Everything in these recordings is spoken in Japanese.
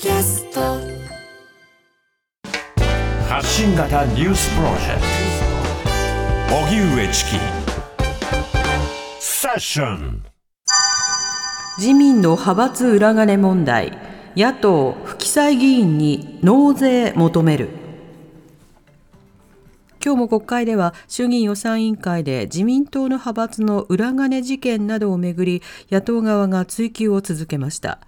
キャスト。発信型ニュースプロジェクト。荻上チキ。セッション。自民の派閥裏金問題。野党不記載議員に納税求める。今日も国会では衆議院予算委員会で自民党の派閥の裏金事件などをめぐり野党側が追及を続けました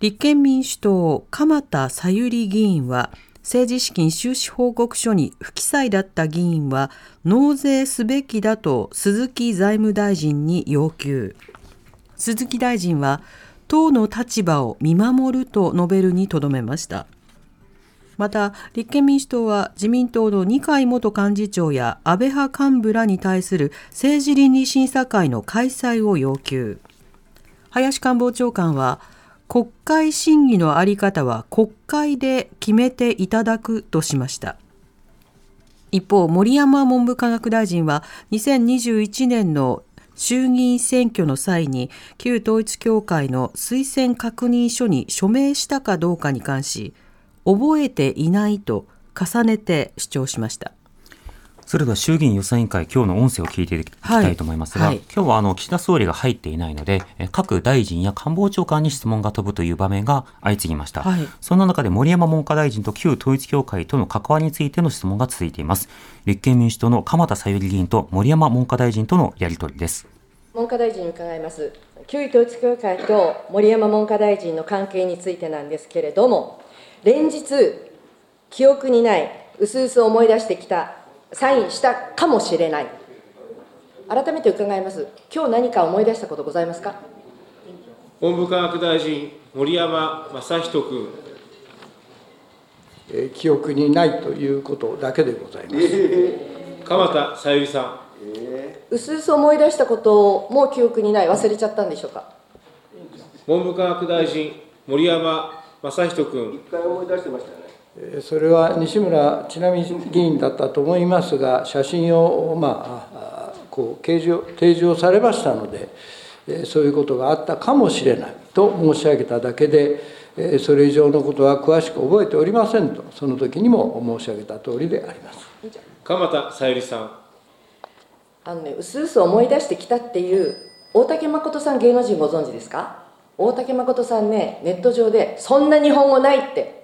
立憲民主党鎌田さゆり議員は政治資金収支報告書に不記載だった議員は納税すべきだと鈴木財務大臣に要求。鈴木大臣は党の立場を見守ると述べるにとどめました。また立憲民主党は自民党の二階元幹事長や安倍派幹部らに対する政治倫理審査会の開催を要求。林官房長官は国会審議のあり方は国会で決めていただくとしました。一方森山文部科学大臣は2021年の衆議院選挙の際に旧統一教会の推薦確認書に署名したかどうかに関し覚えていないと重ねて主張しました。それでは衆議院予算委員会、今日の音声を聞いていきたいと思いますが、はいはい、今日はあの岸田総理が入っていないので、各大臣や官房長官に質問が飛ぶという場面が相次ぎました。はい、そんな中で森山文科大臣と旧統一教会との関わりについての質問が続いています。立憲民主党の鎌田さゆり議員と森山文科大臣とのやり取りです。文科大臣に伺います。旧統一教会と森山文科大臣の関係についてなんですけれども、連日、記憶にない、うすうす思い出してきたサインしたかもしれない。改めて伺います。今日何か思い出したことございますか？文部科学大臣森山正人君。え記憶にないということだけでございます、えー、鎌田さゆりさん。うすうす思い出したことも記憶にない。忘れちゃったんでしょうか？文部科学大臣森山正人君。一回思い出してましたねそれは西村智奈美議員だったと思いますが、写真を、まあ、こう掲示提示をされましたので、そういうことがあったかもしれないと申し上げただけで、それ以上のことは詳しく覚えておりませんと、その時にも申し上げた通りであります鎌田さゆりさん。あのね、うすうす思い出してきたっていう大竹誠さん芸能人ご存知ですか？大竹誠さんねネット上で「そんな日本語ない」って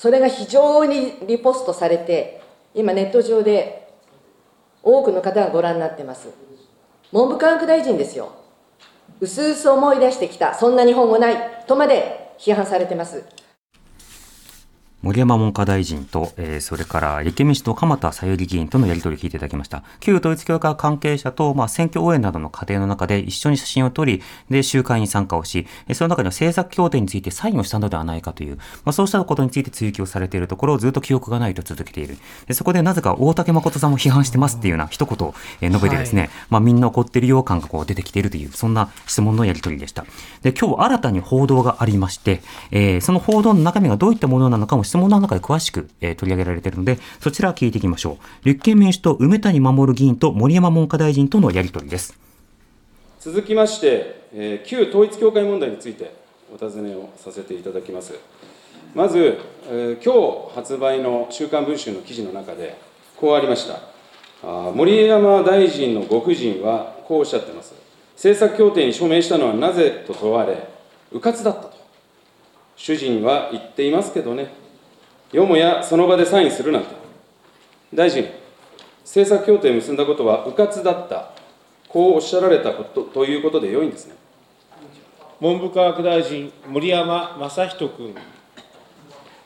それが非常にリポストされて今ネット上で多くの方がご覧になってます。文部科学大臣ですよ。うすうす思い出してきたそんな日本語ないとまで批判されてます。森山文科大臣と、えー、それから立憲民主党鎌田さゆり議員とのやり取りを聞いていただきました。旧統一教会関係者と、まあ、選挙応援などの過程の中で一緒に写真を撮り、で、集会に参加をし、その中では政策協定についてサインをしたのではないかという、まあ、そうしたことについて追及されているところをずっと記憶がないと続けている。でそこでなぜか大竹誠さんも批判してますっていうような一言を述べてですね、はい、まあ、みんな怒ってるよう感がこう出てきているという、そんな質問のやり取りでした。で、今日新たに報道がありまして、えー、その報道の中身がどういったものなのかも質問の中で詳しく、えー、取り上げられているので、そちら聞いていきましょう。立憲民主党、梅谷守議員と森山文科大臣とのやり取りです。続きまして、えー、旧統一教会問題についてお尋ねをさせていただきます。まず、えー、今日発売の週刊文春の記事の中で、こうありました。あ森山大臣のご夫人はこうおっしゃってます。政策協定に署名したのはなぜと問われ、迂闊だったと。主人は言っていますけどね、よもやその場でサインするなんて。大臣、政策協定を結んだことは迂闊だった、こうおっしゃられたことということでよいんですね。文部科学大臣、森山正人君。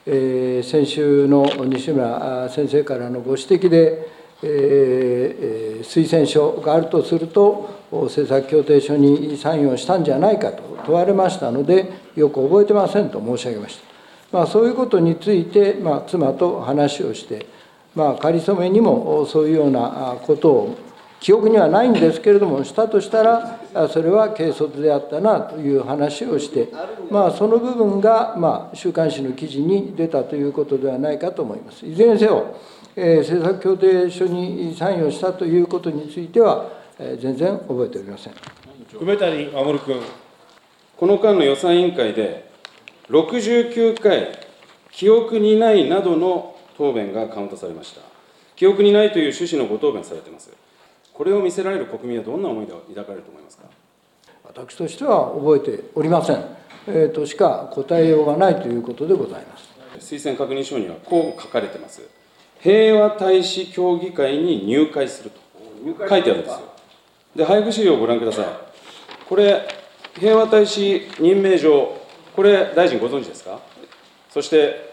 えー、先週の西村先生からのご指摘で、えー、推薦書があるとすると、政策協定書にサインをしたんじゃないかと問われましたので、よく覚えてませんと申し上げました。まあ、そういうことについて、まあ、妻と話をして、まあ、仮初めにもそういうようなことを記憶にはないんですけれどもしたとしたらそれは軽率であったなという話をして、まあ、その部分が、まあ、週刊誌の記事に出たということではないかと思います。いずれにせよ、えー、政策協定書にサインをしたということについては、えー、全然覚えておりません。梅谷守君、この間の予算委員会で69回、記憶にないなどの答弁がカウントされました。記憶にないという趣旨のご答弁されています。これを見せられる国民はどんな思いで抱かれると思いますか？私としては覚えておりません、えー、としか答えようがないということでございます。推薦確認書にはこう書かれてます。平和大使協議会に入会すると書いてあるんですよ。で、配布資料をご覧ください。これ、平和大使任命状、これ、大臣ご存知ですか？そして、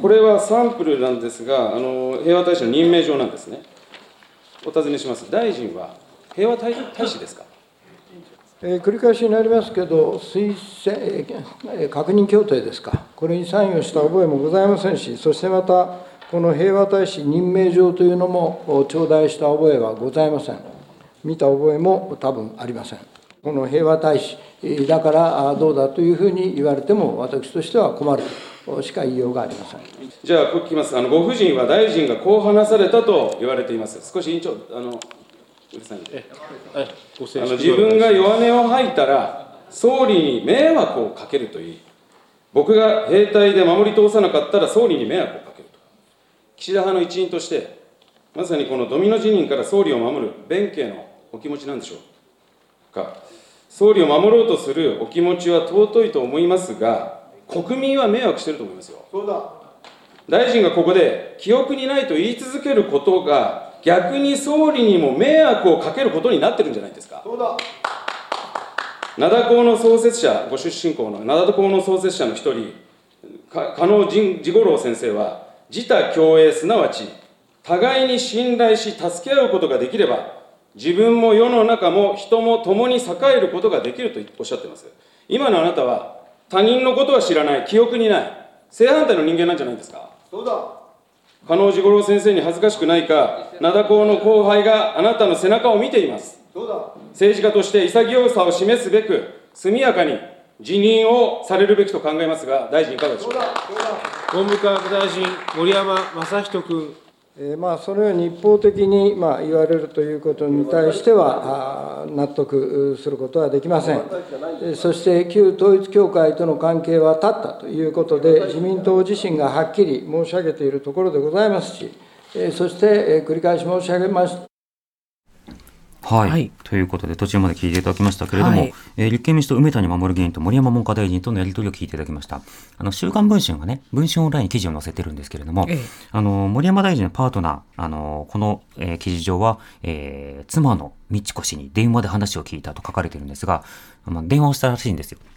これはサンプルなんですが、あの平和大使の任命状なんですね。お尋ねします。大臣は平和大使ですか？えー繰り返しになりますけど、推薦、えー確認協定ですか、これにサインをした覚えもございませんし、そしてまた、この平和大使任命状というのも頂戴した覚えはございません。見た覚えも多分ありません。この平和大使だからあどうだというふうに言われても、私としては困るとしか言いようがありません。じゃあ、ここ聞きます。あのご夫人は大臣がこう話されたと言われています。少し委員長、あのうるさいんで。はいご静あの粛自分が弱音を吐いたら、総理に迷惑をかけるといい、僕が兵隊で守り通さなかったら総理に迷惑をかけると。岸田派の一員として、まさにこのドミノ辞任から総理を守る弁慶のお気持ちなんでしょうか。総理を守ろうとするお気持ちは尊いと思いますが、国民は迷惑してると思いますよ。大臣がここで記憶にないと言い続けることが逆に総理にも迷惑をかけることになってるんじゃないですか。灘高の創設者、ご出身校の灘高の創設者の一人、か加納仁治五郎先生は、自他共栄、すなわち、互いに信頼し、助け合うことができれば、自分も世の中も人も共に栄えることができるとおっしゃってます。今のあなたは、他人のことは知らない、記憶にない、正反対の人間なんじゃないですか。加納治五郎先生に恥ずかしくないか、灘高の後輩があなたの背中を見ています。政治家として潔さを示すべく、速やかに辞任をされるべきと考えますが、大臣、いかがでしょうか。文部科学大臣、森山正人君。えーまあ、そのように一方的にまあ言われるということに対しては、納得することはできません。そして旧統一教会との関係は断ったということで、自民党自身がはっきり申し上げているところでございますし、えそしてえ繰り返し申し上げましはい、はい。ということで途中まで聞いていただきましたけれども、はい。えー立憲民主党梅谷守議員と森山文科大臣とのやり取りを聞いていただきましたあの週刊文春がね文春オンラインに記事を載せてるんですけれども、ええ。あの森山大臣のパートナーあのこの、えー記事上は、えー妻の美智子氏に電話で話を聞いたと書かれてるんですが、まあ、電話をしたらしいんですよ。はい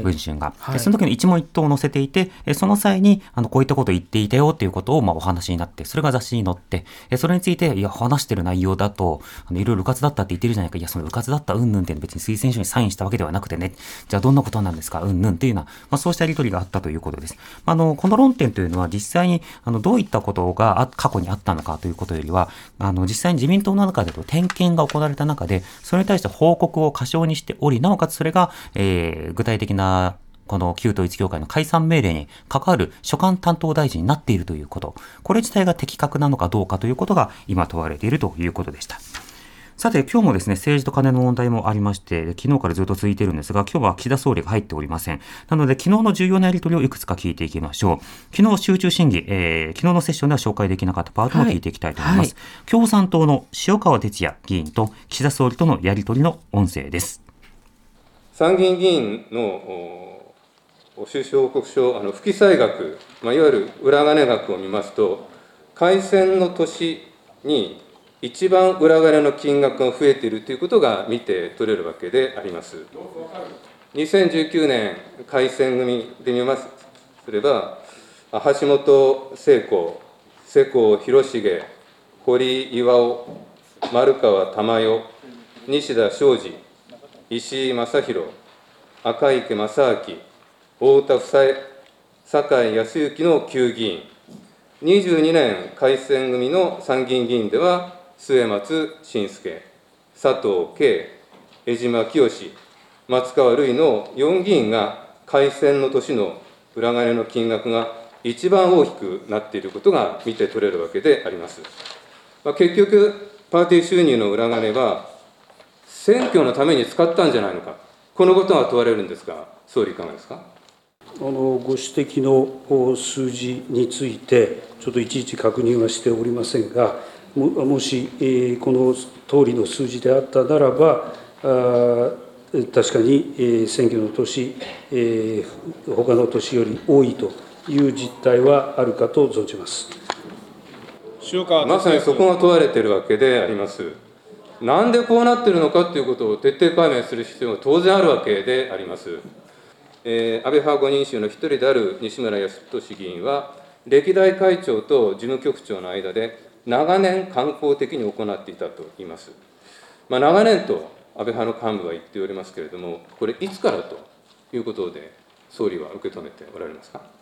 文春が、はい。でその時に一問一答を載せていて、えその際にあのこういったことを言っていたよっていうことをまあお話になって、それが雑誌に載って、えそれについて、いや、話してる内容だと、あのいろいろうかつだったって言ってるじゃないか、いや、そのうかつだったうんぬんって別に推薦書にサインしたわけではなくてね、じゃあどんなことなんですか、うんぬんっていうような、まあ、そうしたやり取りがあったということです。あのこの論点というのは、実際にあのどういったことがあ過去にあったのかということよりは、あの実際に自民党の中でと点検が行われた中で、それに対して報告を過小にしており、なおかつそれが、えー具体的なこの旧統一教会の解散命令に関わる所管担当大臣になっているということ、これ自体が的確なのかどうかということが今問われているということでした。さて、今日もですね、政治と金の問題もありまして、昨日からずっと続いているんですが、今日は岸田総理が入っておりません。なので、昨日の重要なやり取りをいくつか聞いていきましょう。昨日集中審議、えー昨日のセッションでは紹介できなかったパートも聞いていきたいと思います。共産党の塩川哲也議員と岸田総理とのやり取りの音声です。参議院議員の収支報告書、あの不記載額、まあ、いわゆる裏金額を見ますと、改選の年に一番裏金の金額が増えているということが見て取れるわけであります。2019年改選組で見ますすれば、橋本聖子、世耕弘成、堀巌、丸川珠代、西田昌司、石井正弘、赤池正明、太田房江、酒井康之の旧議員、22年改選組の参議院議員では、末松信介、佐藤圭、江島清、松川るいの4議員が改選の年の裏金の金額が一番大きくなっていることが見て取れるわけであります。まあ、結局、パーティー収入の裏金は、選挙のために使ったんじゃないのか、このことが問われるんですが、総理、いかがですか？あのご指摘の数字について、ちょっといちいち確認はしておりませんが、ももし、えこの通りの数字であったならば、あ確かに、え選挙の年、えー、他の年より多いという実態はあるかと存じます。まさにそこが問われているわけであります。なんでこうなってるのかということを徹底解明する必要が当然あるわけであります。えー、安倍派5人衆の一人である西村康稔議員は、歴代会長と事務局長の間で、長年、観光的に行っていたと言います。まあ、長年と安倍派の幹部は言っておりますけれども、これ、いつからということで、総理は受け止めておられますか？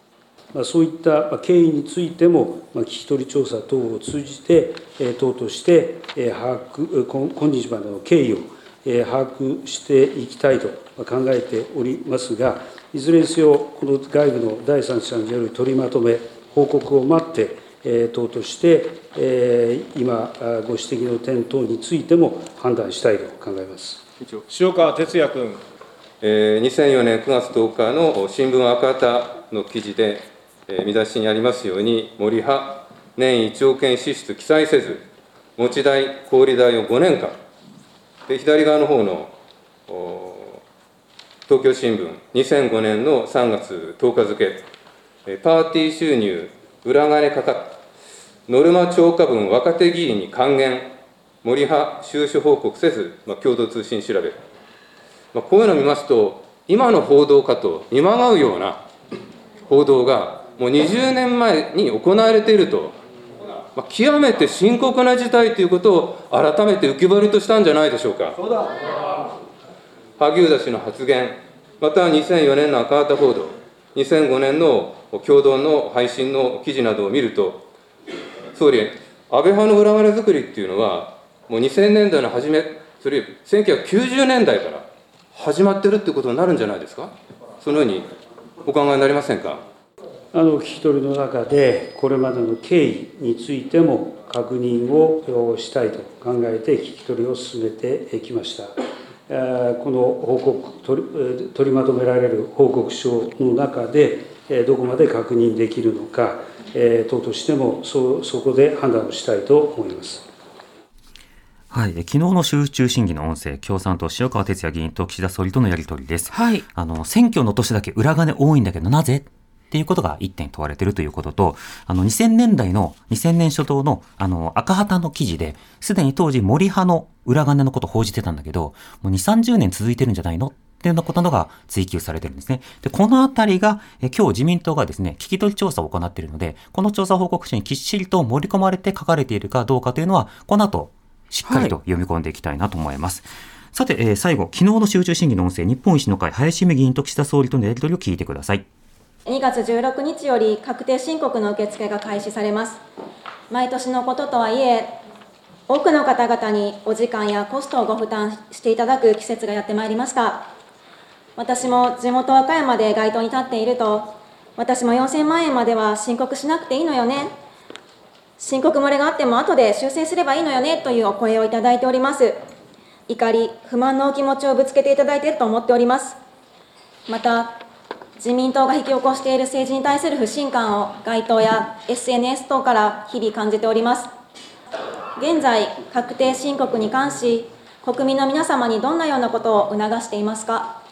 そういった経緯についても、聞き取り調査等を通じて、党として把握、今日までの経緯を把握していきたいと考えておりますが、いずれにせよ、この外部の第三者による取りまとめ、報告を待って、党として今、ご指摘の点等についても判断したいと考えます塩川哲也君。2004年9月10日の新聞赤旗の記事で、見出しにありますように、森派、年1億円支出記載せず、持ち代、小売代を5年間、で左側の方の東京新聞、2005年の3月10日付、パーティー収入、裏金かかっ、ノルマ超過分若手議員に還元、森派収支報告せず、まあ、共同通信調べ、まあ、こういうのを見ますと、今の報道かと見まがうような報道が、もう20年前に行われているとまあ、極めて深刻な事態ということを改めて浮き彫りとしたんじゃないでしょうか。萩生田氏の発言、また2004年の赤旗報道、2005年の共同の配信の記事などを見ると、総理、安倍派の裏金作りっていうのは、もう2000年代の初め、それ1990年代から始まってるってことになるんじゃないですか、そのようにお考えになりませんか。あの聞き取りの中で、これまでの経緯についても確認をしたいと考えて、聞き取りを進めてきました。この報告取り、取りまとめられる報告書の中で、どこまで確認できるのか、党としてもそそこで判断をしたいと思います。はい、昨日の集中審議の音声、共産党塩川哲也議員と岸田総理とのやり取りです。はい。あの選挙の年だけ裏金多いんだけど、なぜ？っていうことが一点問われているということと、あの、2000年代の、2000年初頭の、あの、赤旗の記事で、すでに当時森派の裏金のことを報じてたんだけど、もう2、30年続いてるんじゃないの？っていうようなことが追求されてるんですね。で、このあたりが、え今日自民党がですね、聞き取り調査を行っているので、この調査報告書にきっちりと盛り込まれて書かれているかどうかというのは、この後、しっかりと読み込んでいきたいなと思います。はい、さて、えー、最後、昨日の集中審議の音声、日本維新の会、林美議員と岸田総理とのやり取りを聞いてください。2月16日より確定申告の受付が開始されます。毎年のこととはいえ、多くの方々にお時間やコストをご負担していただく季節がやってまいりました。私も地元和歌山で街頭に立っていると、私も4000万円までは申告しなくていいのよね。申告漏れがあっても後で修正すればいいのよねというお声をいただいております。怒り、不満のお気持ちをぶつけていただいていると思っております。また、自民党が引き起こしている政治に対する不信感を街頭や SNS 等から日々感じております。現在、確定申告に関し、国民の皆様にどんなようなことを促していますか？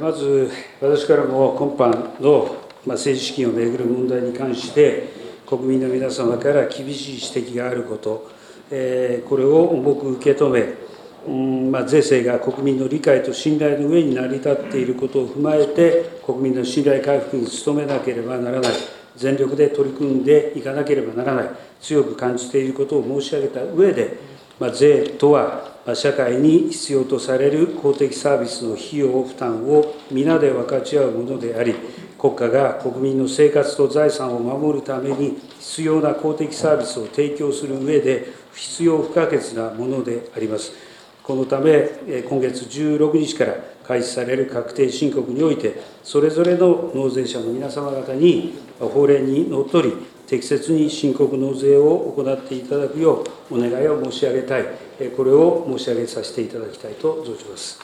まず、私からも今般の政治資金をめぐる問題に関して、国民の皆様から厳しい指摘があること、これを重く受け止め、うんまあ、税制が国民の理解と信頼の上に成り立っていることを踏まえて、国民の信頼回復に努めなければならない、全力で取り組んでいかなければならない、強く感じていることを申し上げた上で、まあ、税とは、社会に必要とされる公的サービスの費用負担を皆で分かち合うものであり、国家が国民の生活と財産を守るために必要な公的サービスを提供する上で、必要不可欠なものであります。このため、今月16日から開始される確定申告において、それぞれの納税者の皆様方に法令にのっとり、適切に申告納税を行っていただくようお願いを申し上げたい、これを申し上げさせていただきたいと存じます。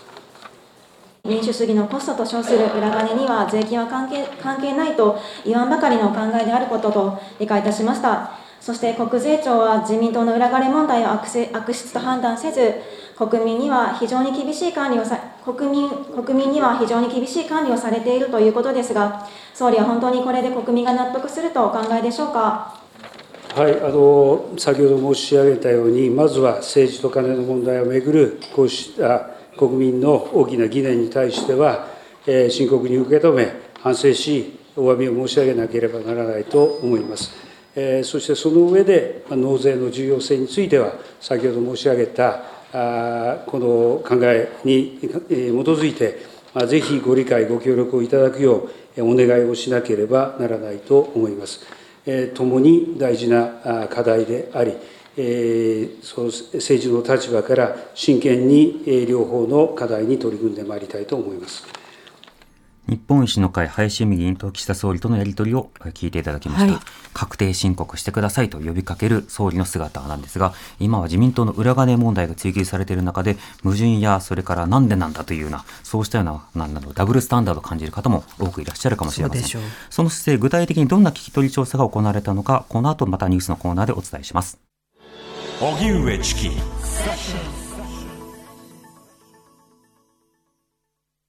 民主主義のコストと称する裏金には税金は関係関係ないと言わんばかりのお考えであることと理解いたしました。そして国税庁は自民党の裏金問題を悪せ悪質と判断せず、国民には非常に厳しい管理をさ国民国民には非常に厳しい管理をされているということですが、総理は本当にこれで国民が納得するとお考えでしょうか？はい、あの先ほど申し上げたように、まずは政治とカネの問題をめぐるこうした国民の大きな疑念に対しては、えー深刻に受け止め、反省し、お詫びを申し上げなければならないと思います。えーそしてその上で、納税の重要性については、先ほど申し上げたこの考えに基づいて、ぜひご理解、ご協力をいただくようお願いをしなければならないと思います。えー共に大事な課題であり、その政治の立場から真剣に両方の課題に取り組んでまいりたいと思います。日本維新の会林美議員と岸田総理とのやり取りをえー聞いていただきました、はい。確定申告してくださいと呼びかける総理の姿なんですが今は自民党の裏金問題が追及されている中で矛盾やそれからなんでなんだというようなそうしたようななんだろうダブルスタンダードを感じる方も多くいらっしゃるかもしれません。その姿勢具体的にどんな聞き取り調査が行われたのかこの後またニュースのコーナーでお伝えします。荻上チキ